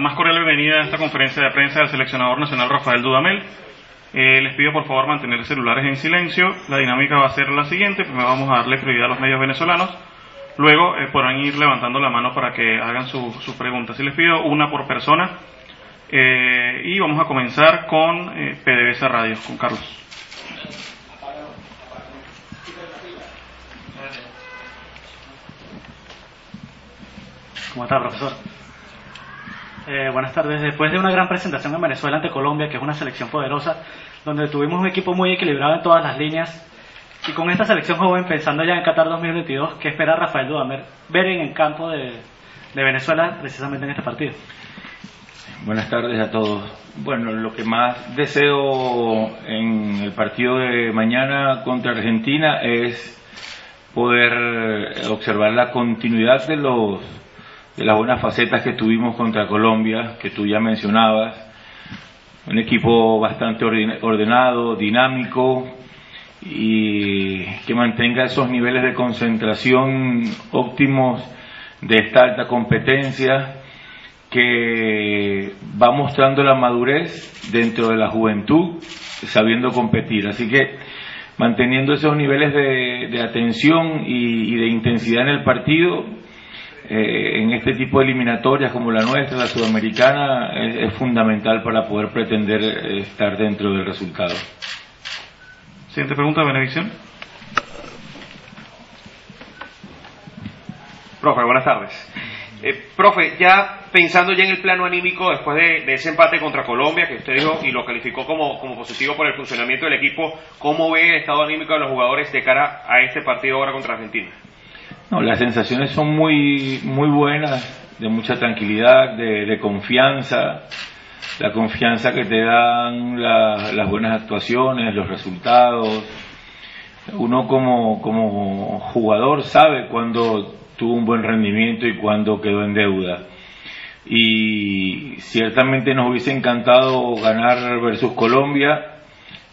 más cordial bienvenida a esta conferencia de prensa del seleccionador nacional Rafael Dudamel. Eh, les pido por favor mantener celulares en silencio. La dinámica va a ser la siguiente. Primero vamos a darle prioridad a los medios venezolanos. Luego eh, podrán ir levantando la mano para que hagan sus su preguntas. Y les pido una por persona. Eh, y vamos a comenzar con eh, PDVSA Radio, con Carlos. ¿Cómo está, profesor? Eh, buenas tardes. Después de una gran presentación en Venezuela ante Colombia, que es una selección poderosa, donde tuvimos un equipo muy equilibrado en todas las líneas, y con esta selección joven, pensando ya en Qatar 2022, ¿qué espera Rafael Dudamer ver en el campo de, de Venezuela precisamente en este partido? Buenas tardes a todos. Bueno, lo que más deseo en el partido de mañana contra Argentina es poder observar la continuidad de los de las buenas facetas que tuvimos contra Colombia, que tú ya mencionabas. Un equipo bastante ordenado, dinámico y que mantenga esos niveles de concentración óptimos de esta alta competencia que va mostrando la madurez dentro de la juventud, sabiendo competir. Así que manteniendo esos niveles de, atención y, y de intensidad en el partido, eh, en este tipo de eliminatorias como la nuestra, la sudamericana, es, fundamental para poder pretender eh, estar dentro del resultado. Siguiente pregunta, Benedicción. Profe, buenas tardes. Eh, profe, ya pensando ya en el plano anímico después de, ese empate contra Colombia, que usted dijo y lo calificó como, como positivo por el funcionamiento del equipo, ¿cómo ve el estado anímico de los jugadores de cara a este partido ahora contra Argentina? No, las sensaciones son muy, muy buenas, de mucha tranquilidad, de, confianza, la confianza que te dan las buenas actuaciones, los resultados. Uno como, como jugador sabe cuándo tuvo un buen rendimiento y cuándo quedó en deuda. Y ciertamente nos hubiese encantado ganar versus Colombia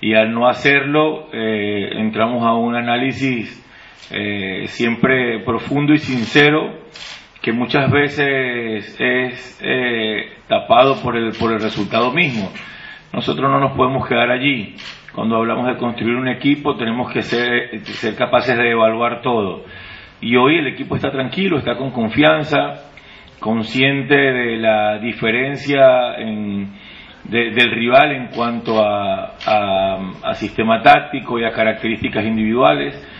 y al no hacerlo eh, entramos a un análisis eh, siempre profundo y sincero, que muchas veces es eh, tapado por el, por el resultado mismo. Nosotros no nos podemos quedar allí. Cuando hablamos de construir un equipo tenemos que ser, ser capaces de evaluar todo. Y hoy el equipo está tranquilo, está con confianza, consciente de la diferencia en, del rival en cuanto a, a sistema táctico y a características individuales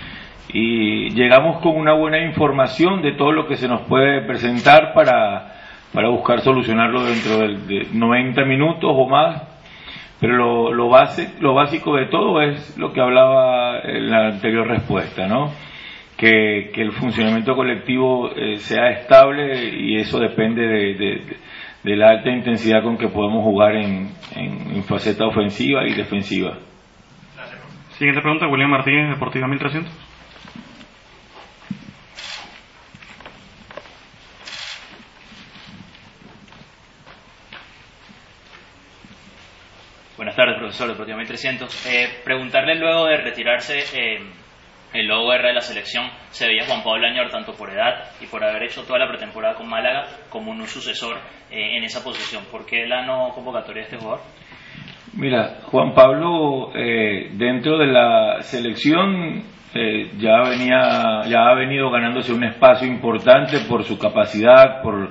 y llegamos con una buena información de todo lo que se nos puede presentar para, para buscar solucionarlo dentro de 90 minutos o más. Pero lo, lo, base, lo básico de todo es lo que hablaba en la anterior respuesta, ¿no? Que, que el funcionamiento colectivo eh, sea estable y eso depende de, de, de, la alta intensidad con que podemos jugar en, en, en faceta ofensiva y defensiva. Siguiente pregunta, William Martínez, Deportiva 1300. Buenas tardes, profesor de Proteomil 300. Eh, preguntarle luego de retirarse eh, el logo R de la selección, se veía Juan Pablo Añor tanto por edad y por haber hecho toda la pretemporada con Málaga como un sucesor eh, en esa posición. ¿Por qué la no convocatoria de este jugador? Mira, Juan Pablo dentro de la selección ya venía ya ha venido ganándose un espacio importante por su capacidad, por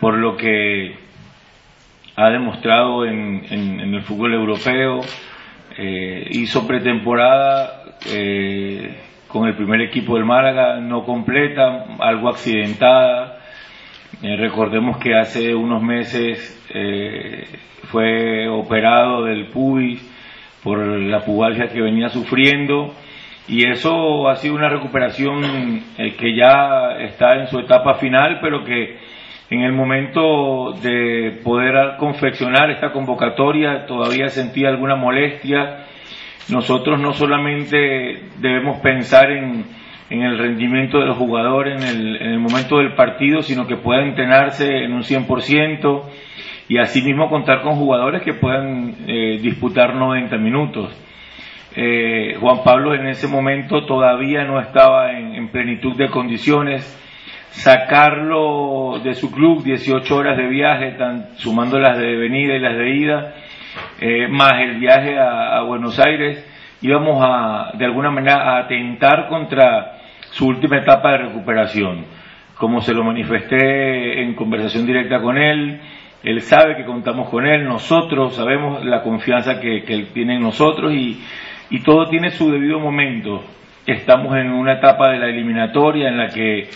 por lo que ha demostrado en, el fútbol europeo, eh, hizo pretemporada eh, con el primer equipo del Málaga, no completa, algo accidentada. Eh, recordemos que hace unos meses fue operado del pubis por la pubalgia que venía sufriendo y eso ha sido una recuperación que ya está en su etapa final, pero que en el momento de poder confeccionar esta convocatoria todavía sentía alguna molestia. Nosotros no solamente debemos pensar en, el rendimiento de los jugadores en el, momento del partido, sino que pueda entrenarse en un 100% y asimismo contar con jugadores que puedan eh, disputar 90 minutos. Eh, Juan Pablo en ese momento todavía no estaba en plenitud de condiciones sacarlo de su club, 18 horas de viaje, sumando las de venida y las de ida, eh, más el viaje a, Buenos Aires, íbamos a, de alguna manera, a atentar contra su última etapa de recuperación. Como se lo manifesté en conversación directa con él, él sabe que contamos con él, nosotros sabemos la confianza que, él tiene en nosotros y, y todo tiene su debido momento. Estamos en una etapa de la eliminatoria en la que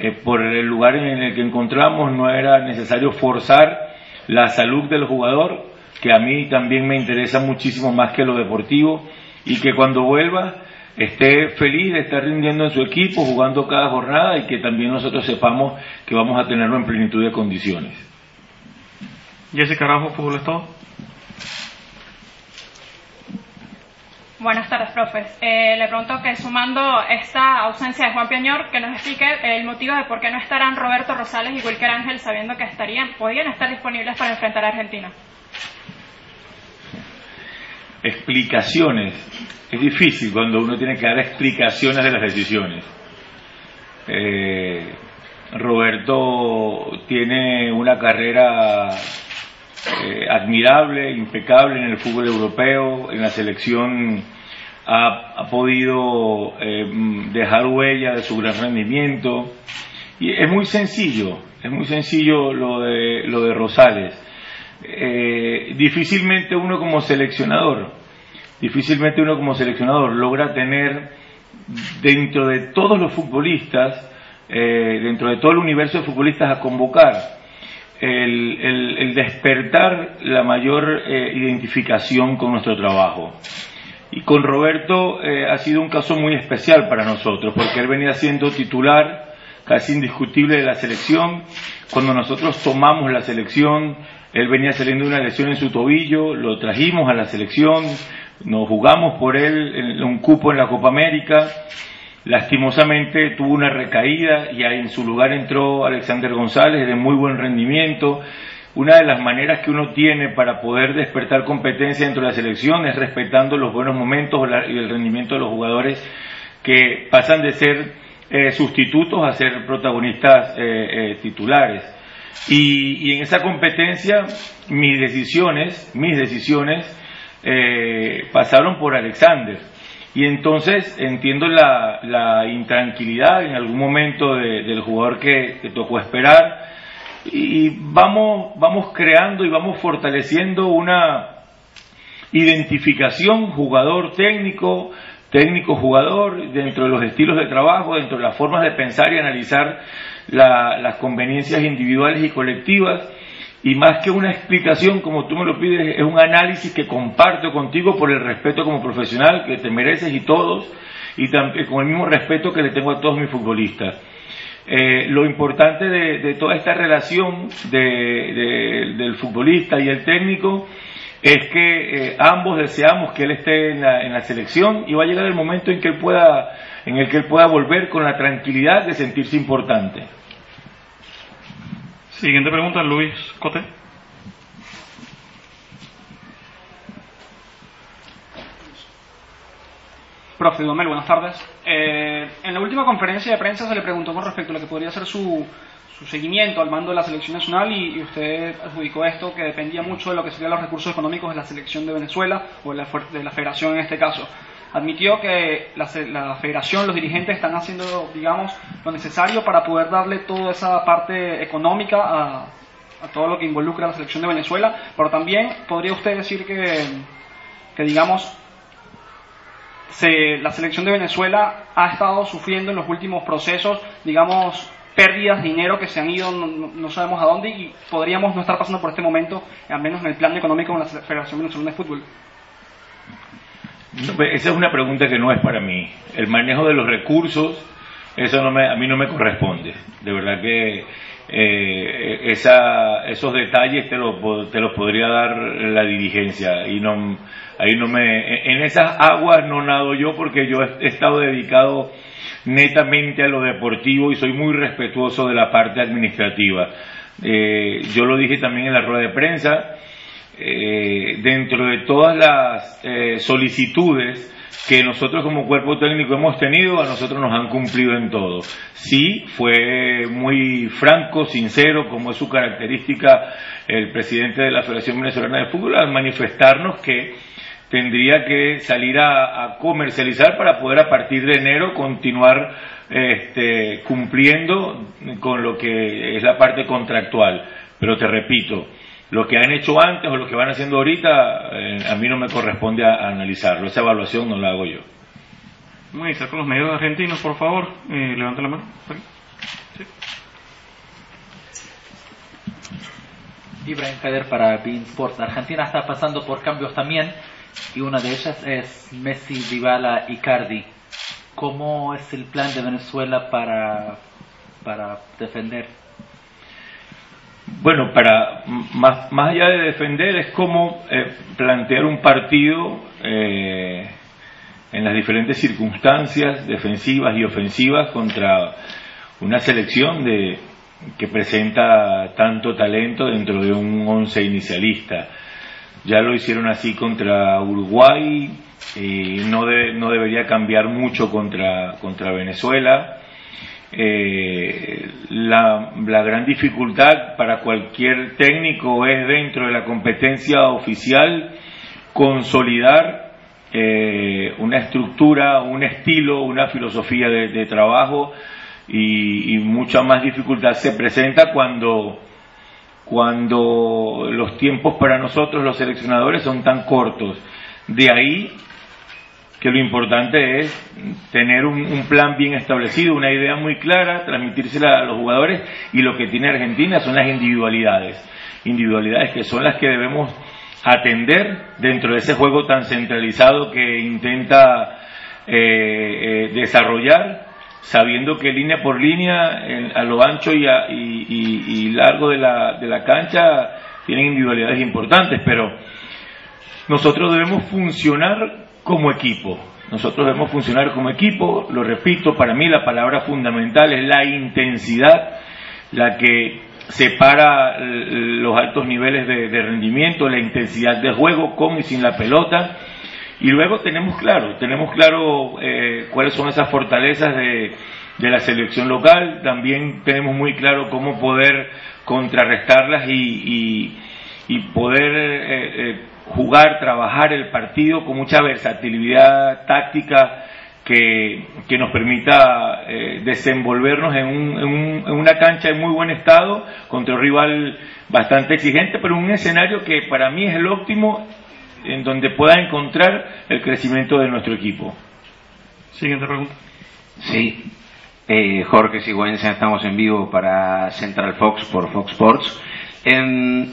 eh, por el lugar en el que encontramos no era necesario forzar la salud del jugador, que a mí también me interesa muchísimo más que lo deportivo, y que cuando vuelva esté feliz de estar rindiendo en su equipo, jugando cada jornada y que también nosotros sepamos que vamos a tenerlo en plenitud de condiciones. Jessica Carajo, Fútbol Estado. Buenas tardes, profes. Eh, le pregunto que sumando esta ausencia de Juan Piañor, que nos explique el motivo de por qué no estarán Roberto Rosales y Wilker Ángel sabiendo que estarían, podrían estar disponibles para enfrentar a Argentina. Explicaciones. Es difícil cuando uno tiene que dar explicaciones de las decisiones. Eh, Roberto tiene una carrera eh, admirable, impecable en el fútbol europeo, en la selección ha, podido eh, dejar huella de su gran rendimiento y es muy sencillo, es muy sencillo lo de, lo de Rosales. Eh, difícilmente uno como seleccionador, difícilmente uno como seleccionador logra tener dentro de todos los futbolistas, dentro de todo el universo de futbolistas a convocar el, despertar la mayor eh, identificación con nuestro trabajo. Y con Roberto eh, ha sido un caso muy especial para nosotros, porque él venía siendo titular casi indiscutible de la selección. Cuando nosotros tomamos la selección, él venía saliendo de una lesión en su tobillo, lo trajimos a la selección, nos jugamos por él en un cupo en la Copa América Lastimosamente tuvo una recaída y en su lugar entró Alexander González de muy buen rendimiento. Una de las maneras que uno tiene para poder despertar competencia dentro de la selección es respetando los buenos momentos y el rendimiento de los jugadores que pasan de ser eh, sustitutos a ser protagonistas eh, eh, titulares. Y, y, en esa competencia mis decisiones, mis decisiones pasaron por Alexander y entonces entiendo la, intranquilidad en algún momento del jugador que, tocó esperar. Y vamos, vamos creando y vamos fortaleciendo una identificación jugador-técnico, técnico-jugador dentro de los estilos de trabajo, dentro de las formas de pensar y analizar las conveniencias individuales y colectivas y más que una explicación, como tú me lo pides, es un análisis que comparto contigo por el respeto como profesional que te mereces y todos, y con el mismo respeto que le tengo a todos mis futbolistas. Eh, lo importante de, toda esta relación del futbolista y el técnico es que eh, ambos deseamos que él esté en la, en la, selección y va a llegar el momento en que él pueda en el que él pueda volver con la tranquilidad de sentirse importante. Siguiente pregunta, Luis Cote. Profe Domel, buenas tardes. Eh, en la última conferencia de prensa se le preguntó con respecto a lo que podría ser su, seguimiento al mando de la selección nacional y, usted adjudicó esto que dependía mucho de lo que serían los recursos económicos de la selección de Venezuela o de la, de la federación en este caso admitió que la, federación, los dirigentes están haciendo, digamos, lo necesario para poder darle toda esa parte económica a, todo lo que involucra la selección de Venezuela, pero también podría usted decir que, que digamos, se, la selección de Venezuela ha estado sufriendo en los últimos procesos, digamos, pérdidas de dinero que se han ido no, sabemos a dónde y podríamos no estar pasando por este momento, al menos en el plan económico de la Federación Venezolana de Fútbol. Esa es una pregunta que no es para mí. El manejo de los recursos, eso no me, a mí no me corresponde. De verdad que eh, esa, esos detalles te, te los podría dar la dirigencia. Y no, ahí no me, en esas aguas no nado yo porque yo he estado dedicado netamente a lo deportivo y soy muy respetuoso de la parte administrativa. Eh, yo lo dije también en la rueda de prensa eh, dentro de todas las eh, solicitudes que nosotros como cuerpo técnico hemos tenido, a nosotros nos han cumplido en todo. Sí, fue muy franco, sincero, como es su característica el presidente de la Federación Venezolana de Fútbol, al manifestarnos que tendría que salir a, comercializar para poder a partir de enero continuar este, cumpliendo con lo que es la parte contractual. Pero te repito, lo que han hecho antes o lo que van haciendo ahorita, eh, a mí no me corresponde a, analizarlo. Esa evaluación no la hago yo. Vamos a con los medios argentinos, por favor. Eh, levanta la mano. Ibrahim Kader para Bean Sports. Argentina está pasando por cambios también y una de ellas es Messi, Dybala y Cardi. ¿Cómo es el plan de Venezuela para, para defender? Bueno, para más, más allá de defender es como eh, plantear un partido eh, en las diferentes circunstancias defensivas y ofensivas contra una selección de, que presenta tanto talento dentro de un once inicialista. Ya lo hicieron así contra Uruguay, y no, no debería cambiar mucho contra, contra Venezuela. Eh, la, gran dificultad para cualquier técnico es dentro de la competencia oficial consolidar eh, una estructura, un estilo, una filosofía de, trabajo y, y, mucha más dificultad se presenta cuando cuando los tiempos para nosotros los seleccionadores son tan cortos. De ahí que lo importante es tener un, plan bien establecido, una idea muy clara, transmitírsela a los jugadores y lo que tiene Argentina son las individualidades, individualidades que son las que debemos atender dentro de ese juego tan centralizado que intenta eh, eh, desarrollar sabiendo que línea por línea, a lo ancho y, y, largo de la, de la cancha, tienen individualidades importantes, pero nosotros debemos funcionar como equipo. Nosotros debemos funcionar como equipo, lo repito, para mí la palabra fundamental es la intensidad, la que separa los altos niveles de, de rendimiento, la intensidad de juego con y sin la pelota, y luego tenemos claro, tenemos claro eh, cuáles son esas fortalezas de, la selección local, también tenemos muy claro cómo poder contrarrestarlas y, y, poder eh, eh, jugar, trabajar el partido con mucha versatilidad táctica que, que nos permita desenvolvernos en, un, en, un, en, una cancha en muy buen estado contra un rival bastante exigente, pero un escenario que para mí es el óptimo en donde pueda encontrar el crecimiento de nuestro equipo. Siguiente pregunta. Sí, eh, Jorge Sigüenza, estamos en vivo para Central Fox por Fox Sports. Eh,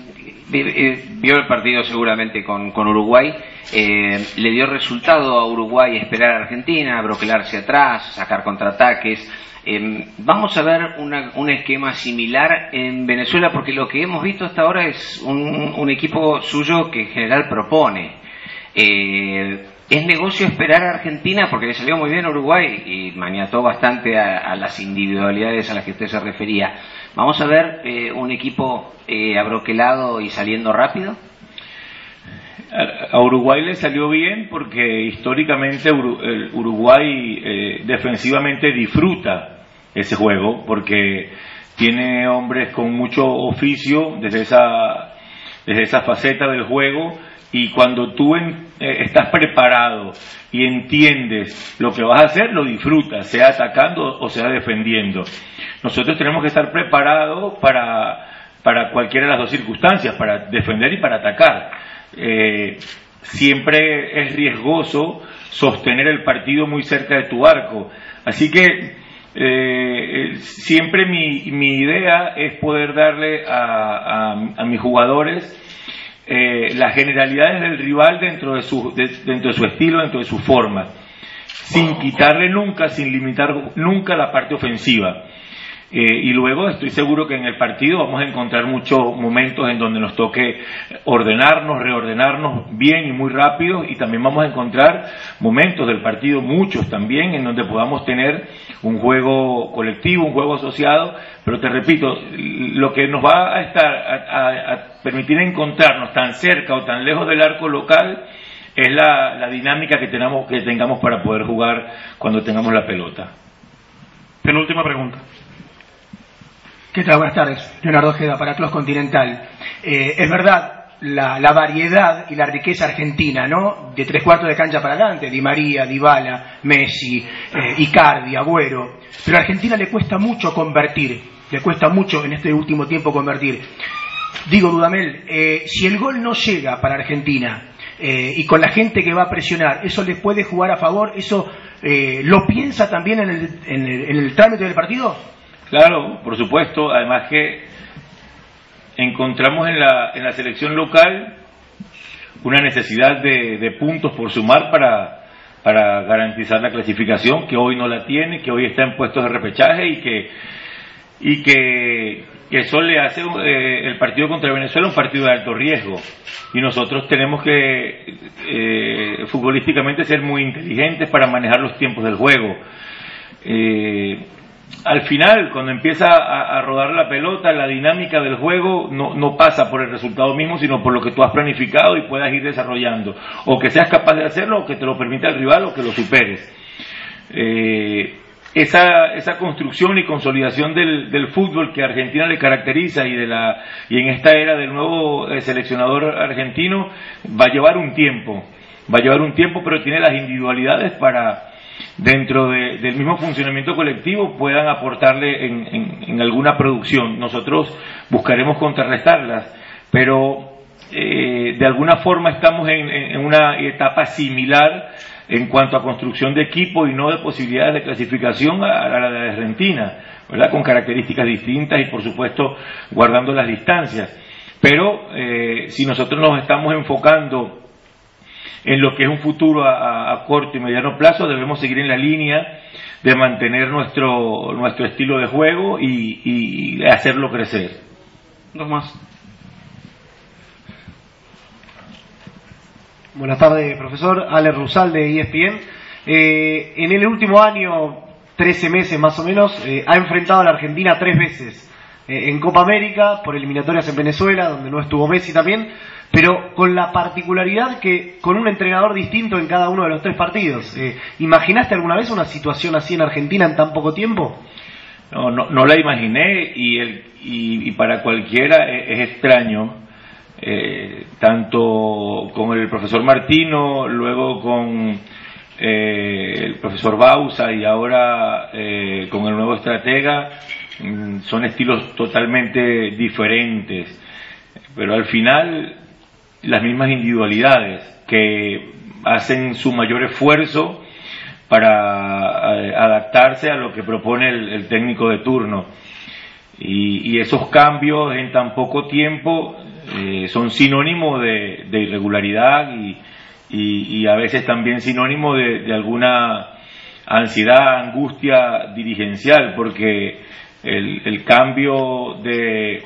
vio el partido seguramente con, Uruguay, eh, le dio resultado a Uruguay esperar a Argentina, broquelarse atrás, sacar contraataques. Em, vamos a ver un esquema similar en Venezuela porque lo que hemos visto hasta ahora es un, equipo suyo que en general propone. Eh, es negocio esperar a Argentina porque le salió muy bien a Uruguay y maniató bastante a, las individualidades a las que usted se refería. ¿Vamos a ver eh, un equipo eh, abroquelado y saliendo rápido? A Uruguay le salió bien porque históricamente Uruguay defensivamente disfruta ese juego, porque tiene hombres con mucho oficio desde esa, desde esa faceta del juego y cuando tú eh, estás preparado y entiendes lo que vas a hacer, lo disfrutas, sea atacando o sea defendiendo. Nosotros tenemos que estar preparados para, para cualquiera de las dos circunstancias, para defender y para atacar. Eh, siempre es riesgoso sostener el partido muy cerca de tu arco. Así que eh, siempre mi, mi, idea es poder darle a, a, mis jugadores eh, las generalidades del rival dentro de, su, dentro de su estilo, dentro de su forma, sin quitarle nunca, sin limitar nunca la parte ofensiva. Eh, y luego estoy seguro que en el partido vamos a encontrar muchos momentos en donde nos toque ordenarnos, reordenarnos bien y muy rápido y también vamos a encontrar momentos del partido, muchos también, en donde podamos tener un juego colectivo, un juego asociado, pero te repito, lo que nos va a estar a permitir encontrarnos tan cerca o tan lejos del arco local es la, la dinámica que, tenemos, que tengamos para poder jugar cuando tengamos la pelota. Penúltima pregunta. ¿Qué tal? Buenas tardes. Leonardo Ojeda para Clos Continental. Eh, es verdad la, variedad y la riqueza argentina, ¿no? De tres cuartos de cancha para adelante, Di María, Dybala, Messi, eh, Icardi, Agüero. Pero a Argentina le cuesta mucho convertir, le cuesta mucho en este último tiempo convertir. Digo, Dudamel, eh, si el gol no llega para Argentina eh, y con la gente que va a presionar, ¿eso le puede jugar a favor? ¿Eso lo piensa también en el, en el, en el trámite del partido? Claro, por supuesto. Además que encontramos en la, en la selección local una necesidad de, puntos por sumar para, para garantizar la clasificación, que hoy no la tiene, que hoy está en puestos de repechaje y que, y que, que eso le hace eh, el partido contra Venezuela un partido de alto riesgo. Y nosotros tenemos que eh, futbolísticamente ser muy inteligentes para manejar los tiempos del juego. Eh, al final, cuando empieza a, rodar la pelota, la dinámica del juego no, no, pasa por el resultado mismo, sino por lo que tú has planificado y puedas ir desarrollando. O que seas capaz de hacerlo, o que te lo permita el rival, o que lo superes. Eh, esa, esa construcción y consolidación del, del, fútbol que a Argentina le caracteriza y, de la, y en esta era del nuevo eh, seleccionador argentino va a llevar un tiempo. Va a llevar un tiempo, pero tiene las individualidades para dentro de, del mismo funcionamiento colectivo puedan aportarle en, en, alguna producción. Nosotros buscaremos contrarrestarlas, pero eh, de alguna forma estamos en, en, una etapa similar en cuanto a construcción de equipo y no de posibilidades de clasificación a, la de Argentina, ¿verdad? con características distintas y por supuesto guardando las distancias. Pero eh, si nosotros nos estamos enfocando en lo que es un futuro a, a, corto y mediano plazo, debemos seguir en la línea de mantener nuestro, nuestro estilo de juego y, y hacerlo crecer. Dos más. Buenas tardes, profesor. Ale Rusal de ESPN. Eh, en el último año, 13 meses más o menos, eh, ha enfrentado a la Argentina tres veces. Eh, en Copa América, por eliminatorias en Venezuela, donde no estuvo Messi también, pero con la particularidad que con un entrenador distinto en cada uno de los tres partidos. Eh, ¿Imaginaste alguna vez una situación así en Argentina en tan poco tiempo? No, no, no la imaginé y, el, y, para cualquiera es, es extraño, eh, tanto con el profesor Martino, luego con eh, el profesor Bausa y ahora eh, con el nuevo estratega, son estilos totalmente diferentes, pero al final las mismas individualidades que hacen su mayor esfuerzo para eh, adaptarse a lo que propone el, técnico de turno. Y, esos cambios en tan poco tiempo eh, son sinónimo de, irregularidad y, y, a veces también sinónimo de, alguna ansiedad, angustia dirigencial, porque el, el cambio de,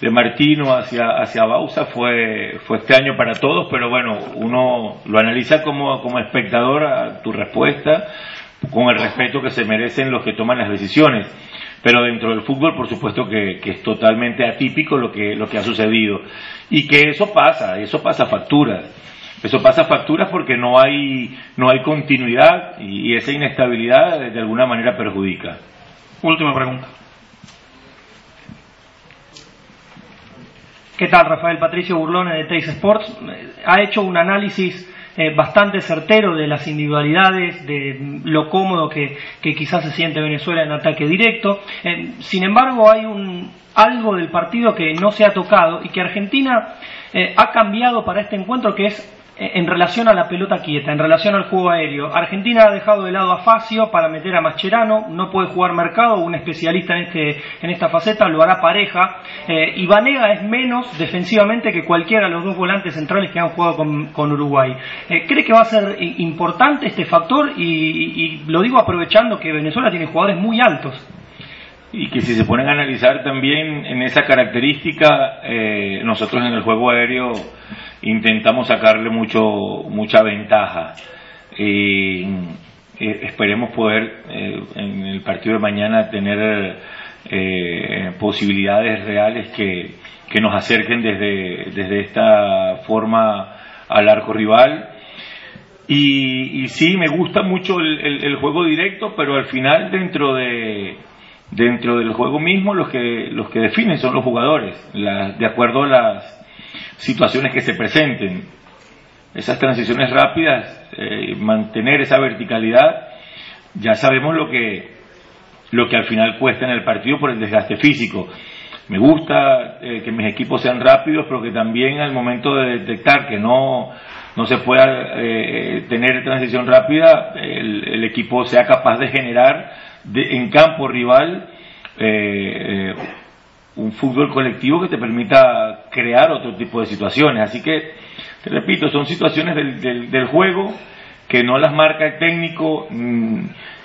de Martino hacia, hacia Bausa fue, fue extraño para todos, pero bueno, uno lo analiza como, como espectador a tu respuesta, con el respeto que se merecen los que toman las decisiones. Pero dentro del fútbol, por supuesto que, que es totalmente atípico lo que, lo que ha sucedido. Y que eso pasa, eso pasa facturas. Eso pasa facturas porque no hay, no hay continuidad y esa inestabilidad de alguna manera perjudica. Última pregunta. ¿Qué tal? Rafael Patricio Burlone de Teis Sports. Ha hecho un análisis eh, bastante certero de las individualidades, de lo cómodo que, quizás se siente Venezuela en ataque directo. Eh, sin embargo, hay un, algo del partido que no se ha tocado y que Argentina eh, ha cambiado para este encuentro, que es en relación a la pelota quieta, en relación al juego aéreo. Argentina ha dejado de lado a Facio para meter a Mascherano, no puede jugar Mercado, un especialista en, este, en esta faceta, lo hará pareja. Eh, y Vanega es menos defensivamente que cualquiera de los dos volantes centrales que han jugado con, con Uruguay. Eh, ¿Cree que va a ser importante este factor? Y, y, lo digo aprovechando que Venezuela tiene jugadores muy altos y que si se ponen a analizar también en esa característica, eh, nosotros en el juego aéreo intentamos sacarle mucho mucha ventaja. Eh, eh, esperemos poder eh, en el partido de mañana tener posibilidades reales que, que nos acerquen desde, desde esta forma al arco rival. Y, sí, me gusta mucho el, juego directo, pero al final dentro de dentro del juego mismo los que los que definen son los jugadores, de acuerdo a las situaciones que se presenten. Esas transiciones rápidas, eh, mantener esa verticalidad, ya sabemos lo que lo que al final cuesta en el partido por el desgaste físico. Me gusta eh, que mis equipos sean rápidos, pero que también al momento de detectar que no, no se pueda eh, tener transición rápida, el, equipo sea capaz de generar en campo rival eh, un fútbol colectivo que te permita crear otro tipo de situaciones. Así que, te repito, son situaciones del, del, juego que no las marca el técnico mm,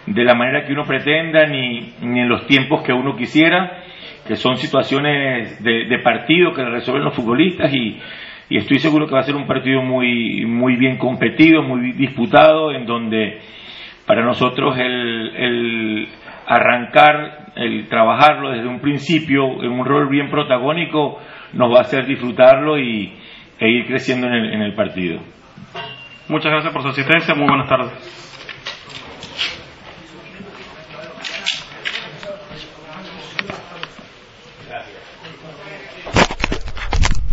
de la manera que uno pretenda ni, ni en los tiempos que uno quisiera que son situaciones de, partido que resuelven los futbolistas y, estoy seguro que va a ser un partido muy, muy bien competido, muy disputado, en donde para nosotros el, arrancar, el trabajarlo desde un principio en un rol bien protagónico nos va a hacer disfrutarlo y, e ir creciendo en el, en el partido. Muchas gracias por su asistencia, muy buenas tardes.